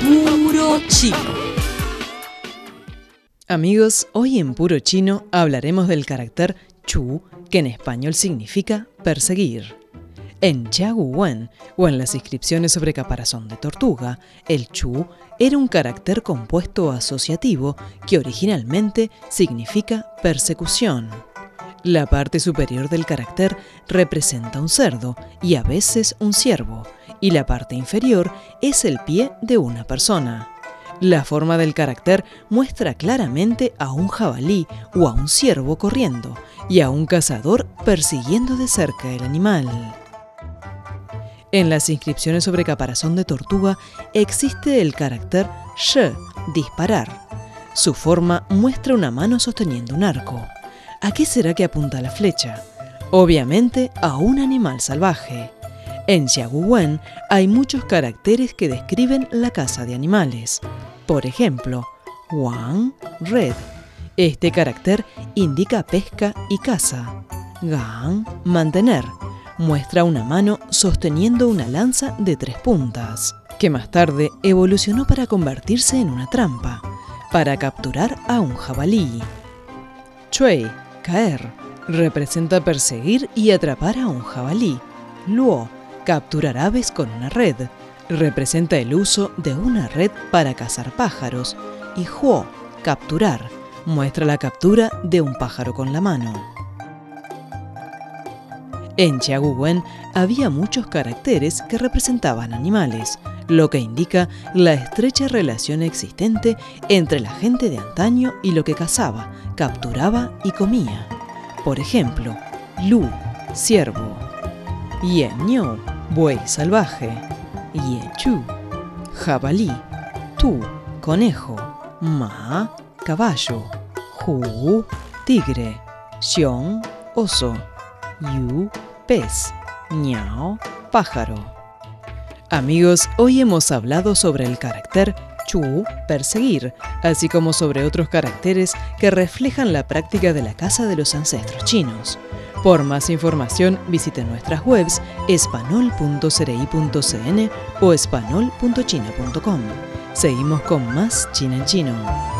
puro chino. Amigos, hoy en Puro Chino hablaremos del carácter chu, que en español significa perseguir. En Wen, o en las inscripciones sobre caparazón de tortuga, el chu era un carácter compuesto asociativo que originalmente significa persecución. La parte superior del carácter representa un cerdo y a veces un ciervo, y la parte inferior es el pie de una persona. La forma del carácter muestra claramente a un jabalí o a un ciervo corriendo y a un cazador persiguiendo de cerca el animal. En las inscripciones sobre caparazón de tortuga existe el carácter sh, disparar. Su forma muestra una mano sosteniendo un arco. ¿A qué será que apunta la flecha? Obviamente a un animal salvaje. En Xiaguwen hay muchos caracteres que describen la caza de animales. Por ejemplo, Wang, red. Este carácter indica pesca y caza. Gang, mantener muestra una mano sosteniendo una lanza de tres puntas, que más tarde evolucionó para convertirse en una trampa, para capturar a un jabalí. Chui, caer, representa perseguir y atrapar a un jabalí. Luo, capturar aves con una red, representa el uso de una red para cazar pájaros. Y Huo, capturar, muestra la captura de un pájaro con la mano. En Chiaguwen había muchos caracteres que representaban animales, lo que indica la estrecha relación existente entre la gente de antaño y lo que cazaba, capturaba y comía. Por ejemplo, Lu, ciervo, Niu, buey salvaje, Chu, jabalí, Tu, conejo, Ma, caballo, Hu, tigre, Xiong, oso, Yu, pez, ñao, pájaro. Amigos, hoy hemos hablado sobre el carácter chu, perseguir, así como sobre otros caracteres que reflejan la práctica de la caza de los ancestros chinos. Por más información, visite nuestras webs espanol.cri.cn o espanol.china.com. Seguimos con más China en Chino.